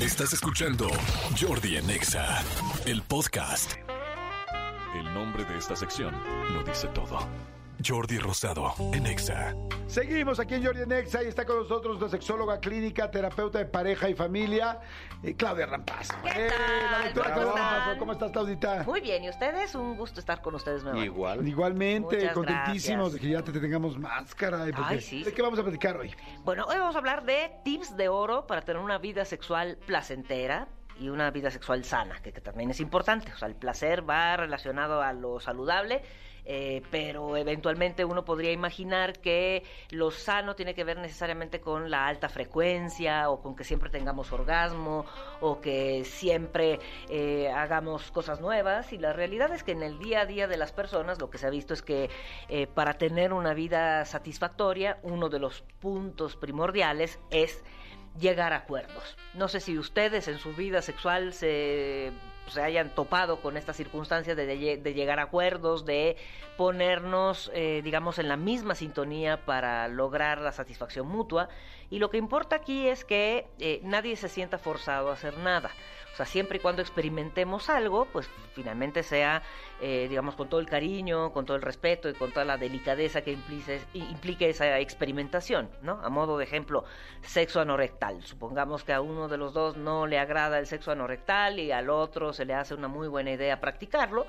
Estás escuchando Jordi en Exa, el podcast. El nombre de esta sección lo dice todo. Jordi Rosado en Exa. Seguimos aquí en Jordi Nexa y está con nosotros la sexóloga clínica, terapeuta de pareja y familia, eh, Claudia Rampaz. ¿Qué Eh, tal? la doctora ¿Cómo Claudia. ¿Cómo estás, Claudita? Muy bien, ¿y ustedes? Un gusto estar con ustedes nuevamente. Igual. Igualmente, Muchas contentísimos gracias. de que ya te tengamos máscara. y porque- Ay, sí, ¿De qué vamos a platicar hoy? Bueno, hoy vamos a hablar de tips de oro para tener una vida sexual placentera y una vida sexual sana, que, que también es importante. O sea, el placer va relacionado a lo saludable, eh, pero eventualmente uno podría imaginar que lo sano tiene que ver necesariamente con la alta frecuencia o con que siempre tengamos orgasmo o que siempre eh, hagamos cosas nuevas. Y la realidad es que en el día a día de las personas lo que se ha visto es que eh, para tener una vida satisfactoria, uno de los puntos primordiales es llegar a acuerdos. No sé si ustedes en su vida sexual se, se hayan topado con esta circunstancia de, de- de llegar a acuerdos, de ponernos, eh, digamos, en la misma sintonía para lograr la satisfacción mutua. Y lo que importa aquí es que eh, nadie se sienta forzado a hacer nada. O sea, siempre y cuando experimentemos algo, pues finalmente sea, eh, digamos, con todo el cariño, con todo el respeto y con toda la delicadeza que implique, implique esa experimentación, ¿no? A modo de ejemplo, sexo anorrectal. Supongamos que a uno de los dos no le agrada el sexo anorrectal y al otro se le hace una muy buena idea practicarlo.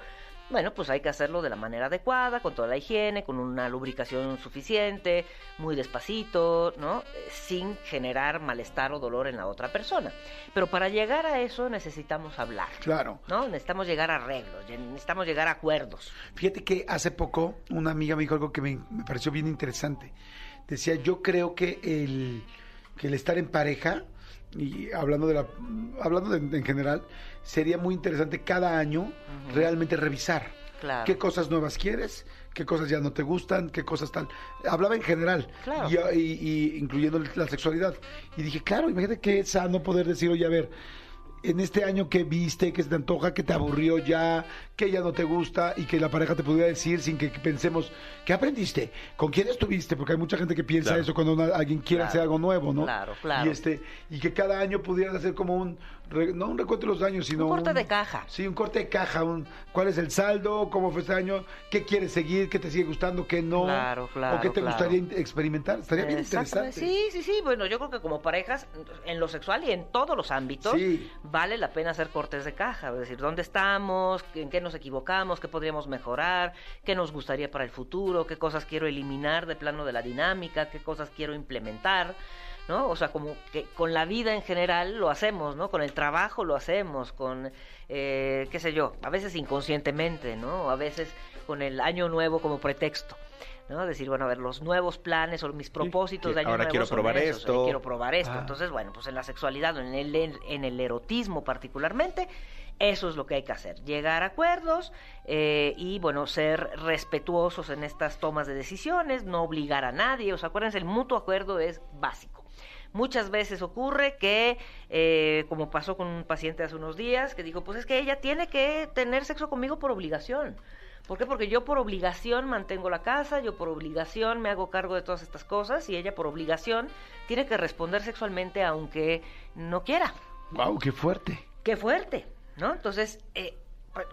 Bueno, pues hay que hacerlo de la manera adecuada, con toda la higiene, con una lubricación suficiente, muy despacito, ¿no? Eh, Sin generar malestar o dolor en la otra persona. Pero para llegar a eso necesitamos hablar. Claro. ¿No? Necesitamos llegar a arreglos, necesitamos llegar a acuerdos. Fíjate que hace poco una amiga me dijo algo que me, me pareció bien interesante. Decía, yo creo que el, que el estar en pareja, y hablando de la hablando de- en general, sería muy interesante cada año realmente revisar. Claro. ¿Qué cosas nuevas quieres? ¿Qué cosas ya no te gustan? ¿Qué cosas tal? Hablaba en general, Claro. y, y- y incluyendo la sexualidad. Y dije, claro, imagínate qué sano poder decir, oye, a ver, en este año que viste, que se te antoja, que te aburrió ya, que ya no te gusta y que la pareja te pudiera decir sin que pensemos, ¿qué aprendiste? ¿Con quién estuviste? Porque hay mucha gente que piensa Claro. eso cuando una- alguien quiere Claro. hacer algo nuevo, ¿no? Claro, claro. Y, este, y que cada año pudieras hacer como un, no un recuento de los daños, sino Un corte de caja. Sí, un corte de caja, un, ¿cuál es el saldo? ¿Cómo fue este año? ¿Qué quieres seguir? ¿Qué te sigue gustando? ¿Qué no? Claro, claro, ¿O qué te gustaría experimentar? Estaría bien interesante. Sí, sí, sí. Bueno, yo creo que como parejas, en lo sexual y en todos los ámbitos, Sí. Vale la pena hacer cortes de caja. Es decir, ¿dónde estamos? ¿En qué nos equivocamos? ¿Qué podríamos mejorar? ¿Qué nos gustaría para el futuro? ¿Qué cosas quiero eliminar de plano de la dinámica? ¿Qué cosas quiero implementar? ¿No? O sea, como que con la vida en general lo hacemos, ¿no? Con el trabajo lo hacemos, con, eh, qué sé yo, a veces inconscientemente, ¿no? A veces con el año nuevo como pretexto. ¿No? Decir, bueno, a ver, los nuevos planes o mis propósitos de año ahora nuevo quiero probar esos, esto. quiero probar esto. Ah. Entonces, bueno, pues en la sexualidad o en el, en el erotismo particularmente, eso es lo que hay que hacer. Llegar a acuerdos eh, y, bueno, ser respetuosos en estas tomas de decisiones, no obligar a nadie. O sea, acuérdense, el mutuo acuerdo es básico. Muchas veces ocurre que, eh, como pasó con un paciente hace unos días, que dijo, pues es que ella tiene que tener sexo conmigo por obligación. ¿Por qué? Porque yo por obligación mantengo la casa, yo por obligación me hago cargo de todas estas cosas y ella por obligación tiene que responder sexualmente aunque no quiera. Wow, qué fuerte. Qué fuerte, ¿no? Entonces, eh,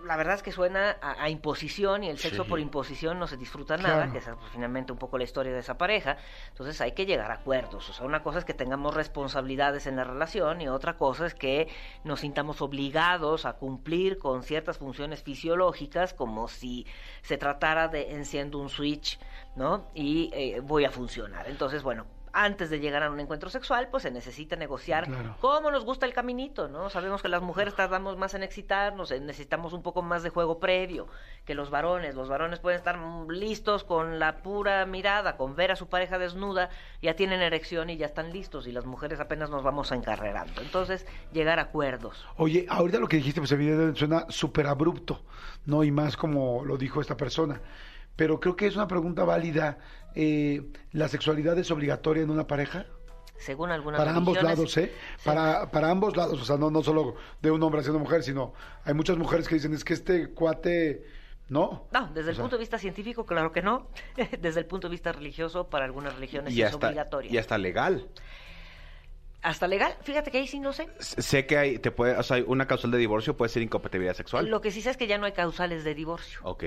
la verdad es que suena a, a imposición y el sexo Sí. por imposición no se disfruta nada, que esa es pues, finalmente un poco la historia de esa pareja. Entonces hay que llegar a acuerdos. O sea, una cosa es que tengamos responsabilidades en la relación y otra cosa es que nos sintamos obligados a cumplir con ciertas funciones fisiológicas como si se tratara de enciendo un switch, ¿no? Y eh, voy a funcionar. Entonces, bueno. Antes de llegar a un encuentro sexual, pues se necesita negociar Claro. cómo nos gusta el caminito, ¿no? Sabemos que las mujeres tardamos más en excitarnos, eh, necesitamos un poco más de juego previo que los varones. Los varones pueden estar mm, listos con la pura mirada, con ver a su pareja desnuda, ya tienen erección y ya están listos, y las mujeres apenas nos vamos encarrerando. Entonces, llegar a acuerdos. Oye, ahorita lo que dijiste, pues evidentemente suena súper abrupto, ¿no? Y más como lo dijo esta persona. Pero creo que es una pregunta válida. eh, ¿La sexualidad es obligatoria en una pareja? Según algunas Para ambos lados, ¿eh? sí. Para, para ambos lados, o sea, no, no solo de un hombre hacia una mujer, sino hay muchas mujeres que dicen, es que este cuate, ¿no? No, desde el sea, punto de vista científico, claro que no. desde el punto de vista religioso, para algunas religiones Y es hasta, obligatorio. y hasta legal. Hasta legal, fíjate que ahí sí no sé. Sé que hay, te puede, o sea, una causal de divorcio puede ser incompatibilidad sexual. Lo que sí sé es que ya no hay causales de divorcio. Ok.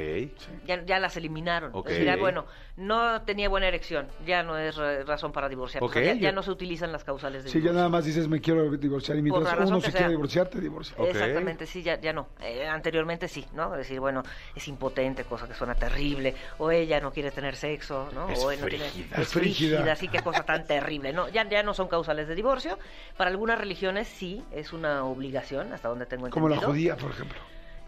Ya, ya las eliminaron. Ok. Es decir, ah, bueno, no tenía buena erección, ya no es ra- razón para divorciar. Ok, O sea, ya, ya no se utilizan las causales de Sí, ya divorcio. nada más dices me quiero divorciar y mientras uno que se sea. quiere divorciar, te divorcia. Ok. Exactamente, sí, ya, ya no. Eh, anteriormente sí, ¿no? Decir, bueno, es impotente, cosa que suena terrible, o ella no quiere tener sexo, ¿no? Es o él no tiene- frígida. es frígida. frígida, sí, qué cosa tan terrible, ¿no? Ya, ya no son causales de divorcio. Para algunas religiones sí, es una obligación, hasta donde tengo Como entendido. la judía, por ejemplo.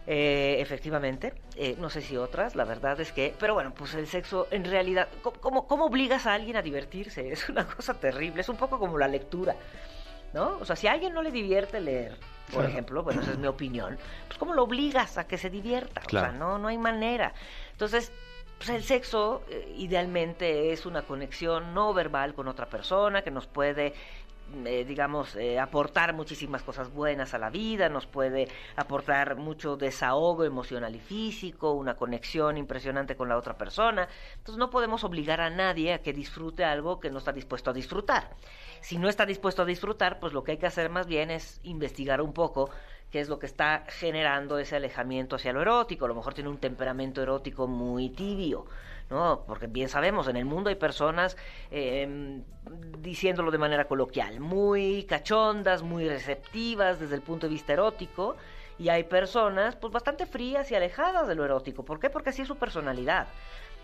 Eh, efectivamente, Eh, no sé si otras, la verdad es que, pero bueno, pues el sexo en realidad, ¿cómo, cómo, obligas a alguien a divertirse? Es una cosa terrible, es un poco como la lectura, ¿no? O sea, si a alguien no le divierte leer, por Claro. ejemplo, bueno, esa es mi opinión, pues ¿cómo lo obligas a que se divierta? O Claro. sea, no, no hay manera. Entonces, pues el sexo eh, idealmente es una conexión no verbal con otra persona que nos puede eh, digamos, eh, aportar muchísimas cosas buenas a la vida, nos puede aportar mucho desahogo emocional y físico, una conexión impresionante con la otra persona. Entonces no podemos obligar a nadie a que disfrute algo que no está dispuesto a disfrutar. Si no está dispuesto a disfrutar, pues lo que hay que hacer más bien es investigar un poco qué es lo que está generando ese alejamiento hacia lo erótico. A lo mejor tiene un temperamento erótico muy tibio, ¿no? Porque bien sabemos, en el mundo hay personas, eh, diciéndolo de manera coloquial, muy cachondas, muy receptivas desde el punto de vista erótico, y hay personas, pues, bastante frías y alejadas de lo erótico. ¿Por qué? Porque así es su personalidad.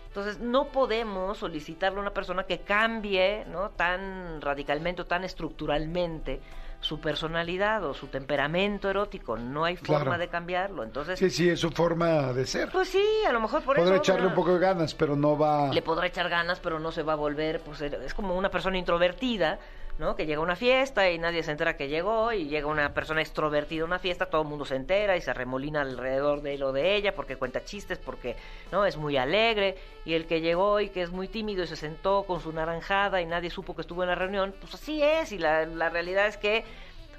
Entonces, no podemos solicitarle a una persona que cambie, ¿no? Tan radicalmente o tan estructuralmente su personalidad o su temperamento erótico. No hay forma Claro. de cambiarlo. Entonces, Sí, sí, es su forma de ser. pues sí, a lo mejor por Podrá eso... echarle un poco de ganas, pero no va... le podrá echar ganas, pero no se va a volver, pues es como una persona introvertida, ¿no? Que llega una fiesta y nadie se entera que llegó, y llega una persona extrovertida a una fiesta, todo el mundo se entera y se remolina alrededor de él o de ella porque cuenta chistes, porque, ¿no? Es muy alegre, y el que llegó y que es muy tímido y se sentó con su naranjada y nadie supo que estuvo en la reunión, pues así es, y la, la realidad es que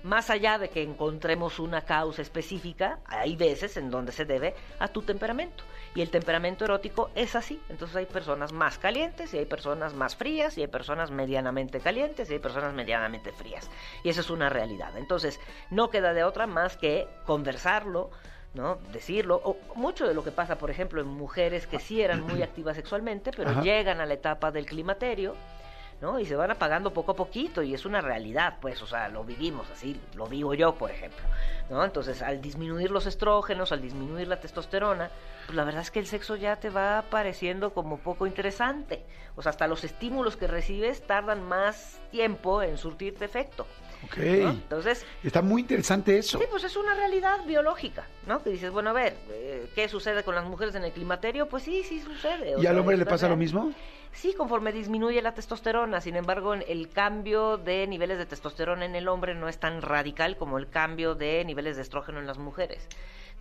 más allá de que encontremos una causa específica, hay veces en donde se debe a tu temperamento. Y el temperamento erótico es así. Entonces hay personas más calientes y hay personas más frías y hay personas medianamente calientes y hay personas medianamente frías. Y eso es una realidad. Entonces no queda de otra más que conversarlo. ¿no? Decirlo, o mucho de lo que pasa, por ejemplo, en mujeres que sí eran muy activas sexualmente, pero Ajá. llegan a la etapa del climaterio, Y se van apagando poco a poquito y es una realidad, pues, o sea, lo vivimos así, lo vivo yo, por ejemplo, ¿no? Entonces, al disminuir los estrógenos, al disminuir la testosterona, pues la verdad es que el sexo ya te va pareciendo como poco interesante. O sea, hasta los estímulos que recibes tardan más tiempo en surtirte efecto. Ok. ¿no? Entonces, Está muy interesante eso. Sí, pues es una realidad biológica, ¿no? Que dices, bueno, a ver, eh, ¿qué sucede con las mujeres en el climaterio? Pues sí, sí sucede. ¿Y al hombre le pasa lo mismo? Sí, conforme disminuye la testosterona. Sin embargo, el cambio de niveles de testosterona en el hombre no es tan radical como el cambio de niveles de estrógeno en las mujeres.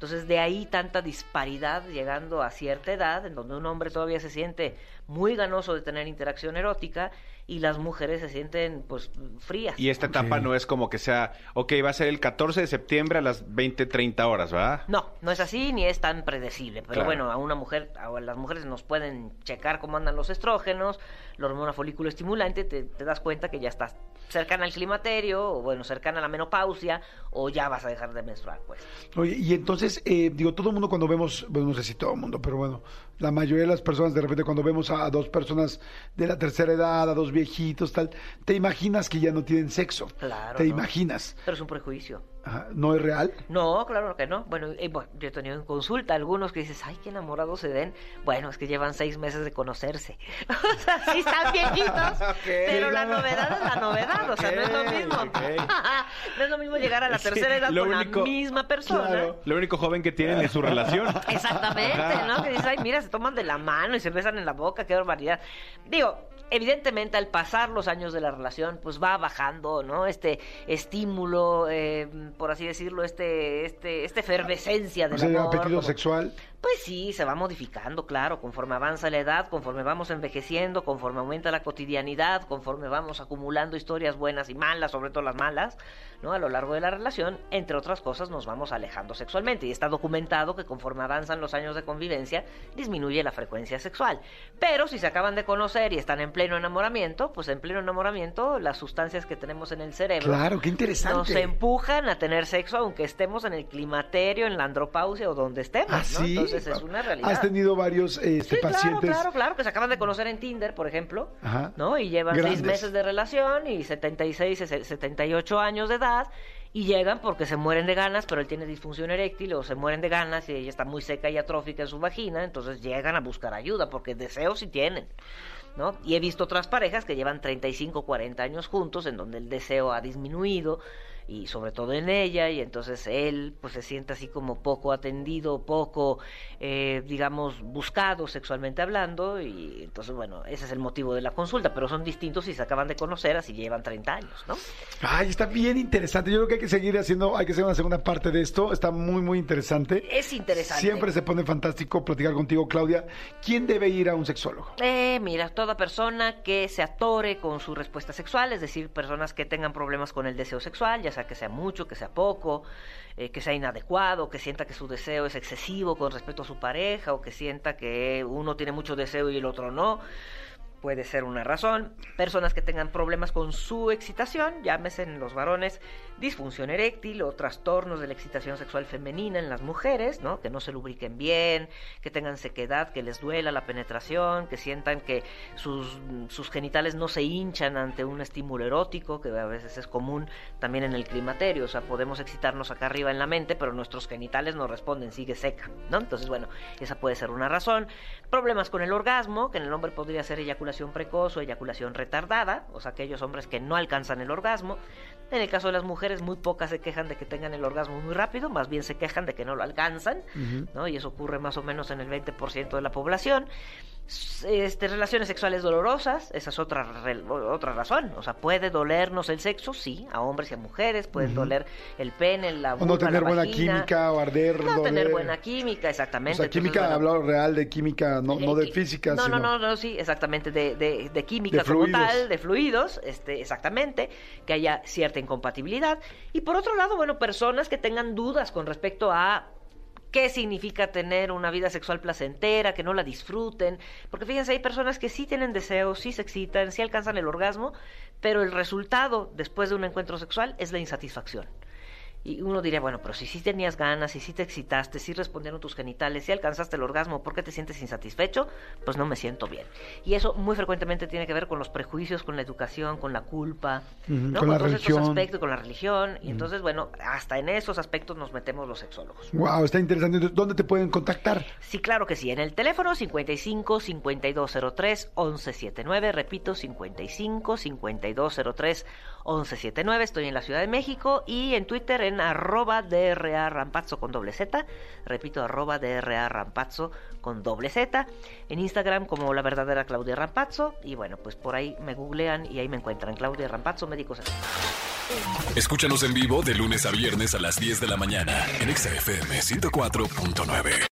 Entonces, de ahí tanta disparidad llegando a cierta edad, en donde un hombre todavía se siente muy ganoso de tener interacción erótica y las mujeres se sienten, pues, frías. Y esta etapa no es como que sea, ok, va a ser el 14 de septiembre a las 20, 30 horas, ¿verdad? No, no es así ni es tan predecible. Pero Claro. bueno, a una mujer, a las mujeres nos pueden checar cómo andan los estrógenos, la hormona folículo estimulante, te, te das cuenta que ya estás cercana al climaterio, o bueno, cercana a la menopausia, o ya vas a dejar de menstruar, pues. Oye, y entonces, eh, digo, todo el mundo cuando vemos, bueno, no sé si todo el mundo, pero bueno, la mayoría de las personas, de repente cuando vemos a, dos personas de la tercera edad, a dos viejitos, tal, te imaginas que ya no tienen sexo. Claro, Te ¿no? imaginas. Pero es un prejuicio. Ajá, ¿No es real? No, claro que no. Bueno, eh, bueno, yo he tenido en consulta algunos que dices, ay, qué enamorados se ven. Bueno, es que llevan seis meses de conocerse. o sea, sí están viejitos, pero la novedad es la novedad. O sea, no es lo mismo. no es lo mismo llegar a la tercera edad con único- la misma persona. Claro. Lo único joven que tienen es su relación. Exactamente, Ajá. ¿no? Que dices, ay, mira, se toman de la mano y se besan en la boca, qué barbaridad. Digo, evidentemente al pasar los años de la relación, pues va bajando, ¿no? Este estímulo eh, por así decirlo, este, este, esta efervescencia del O sea, amor. apetito como- sexual. Pues sí, se va modificando, claro, conforme avanza la edad, conforme vamos envejeciendo, conforme aumenta la cotidianidad, conforme vamos acumulando historias buenas y malas, sobre todo las malas, ¿no? A lo largo de la relación, entre otras cosas, nos vamos alejando sexualmente. Y está documentado que conforme avanzan los años de convivencia, disminuye la frecuencia sexual. Pero si se acaban de conocer y están en pleno enamoramiento, pues en pleno enamoramiento, las sustancias que tenemos en el cerebro Claro, qué interesante. nos empujan a tener sexo aunque estemos en el climaterio, en la andropausia o donde estemos, Ah, ¿no? sí. Entonces es una realidad. Has tenido varios este, Sí, claro, pacientes. claro, claro, que se acaban de conocer en Tinder, por ejemplo, Ajá. ¿no? Y llevan Grandes. seis meses de relación y 76, se- 78 años de edad y llegan porque se mueren de ganas, pero él tiene disfunción eréctil o se mueren de ganas y ella está muy seca y atrófica en su vagina, entonces llegan a buscar ayuda porque deseos sí tienen. ¿No? Y he visto otras parejas que llevan 35, 40 años juntos, en donde el deseo ha disminuido, y sobre todo en ella, y entonces él pues se siente así como poco atendido, poco, eh, digamos, buscado sexualmente hablando, y entonces, bueno, ese es el motivo de la consulta, pero son distintos si se acaban de conocer, así llevan 30 años, ¿no? Ay, está bien interesante. Yo creo que hay que seguir haciendo, hay que hacer una segunda parte de esto. Está muy, muy interesante. Es interesante. Siempre se pone fantástico platicar contigo, Claudia. ¿Quién debe ir a un sexólogo? Eh, mira, toda persona que se atore con su respuesta sexual, es decir, personas que tengan problemas con el deseo sexual, ya sea que sea mucho, que sea poco, eh, que sea inadecuado, que sienta que su deseo es excesivo con respecto a su pareja, o que sienta que uno tiene mucho deseo y el otro no. Puede ser una razón. Personas que tengan problemas con su excitación, llámese en los varones disfunción eréctil o trastornos de la excitación sexual femenina en las mujeres, ¿no? Que no se lubriquen bien, que tengan sequedad, que les duela la penetración, que sientan que sus, genitales no se hinchan ante un estímulo erótico, que a veces es común también en el climaterio. O sea, podemos excitarnos acá arriba en la mente, pero nuestros genitales no responden, sigue seca, ¿no? Entonces, bueno, esa puede ser una razón. Problemas con el orgasmo, que en el hombre podría ser eyaculación precoz o eyaculación retardada, o sea, aquellos hombres que no alcanzan el orgasmo. En el caso de las mujeres, muy pocas se quejan de que tengan el orgasmo muy rápido, más bien se quejan de que no lo alcanzan, ¿no? Y eso ocurre más o menos en el 20% de la población. Este, relaciones sexuales dolorosas, esa es otra, otra razón. O sea, puede dolernos el sexo, sí, a hombres y a mujeres, puede doler el pene, la O no vulva, tener la buena vagina. química o arder. No tener buena química, O exactamente. sea, Entonces, química, bueno, hablado real de química, no, no eh, de qui- física, no, sino... No, no, no, sí, exactamente, de, de, de química De como fluidos. tal, de fluidos, este, exactamente, que haya cierta incompatibilidad. Y por otro lado, bueno, personas que tengan dudas con respecto a qué significa tener una vida sexual placentera, que no la disfruten, porque fíjense, hay personas que sí tienen deseos, sí se excitan, sí alcanzan el orgasmo, pero el resultado después de un encuentro sexual es la insatisfacción. Y uno diría, bueno, pero si sí tenías ganas, si sí te excitaste, si respondieron tus genitales, si alcanzaste el orgasmo, ¿por qué te sientes insatisfecho? Pues no me siento bien. Y eso muy frecuentemente tiene que ver con los prejuicios, con la educación, con la culpa, ¿no? con la todos religión. estos aspectos, con la religión. Y entonces, bueno, hasta en esos aspectos nos metemos los sexólogos. Wow, está interesante. Entonces, ¿Dónde te pueden contactar? Sí, claro que sí. En el teléfono 55 5203 1179. Repito, 55 5203 1179. Estoy en la Ciudad de México y en Twitter arroba DRA Rampazzo con doble Z. Repito, arroba DRA Rampazzo con doble Z. En Instagram como la verdadera Claudia Rampazzo. Y bueno, pues por ahí me googlean y ahí me encuentran. Claudia Rampazzo, médicos. Escúchanos en vivo de lunes a viernes a las 10 de la mañana en Exa FM 104.9.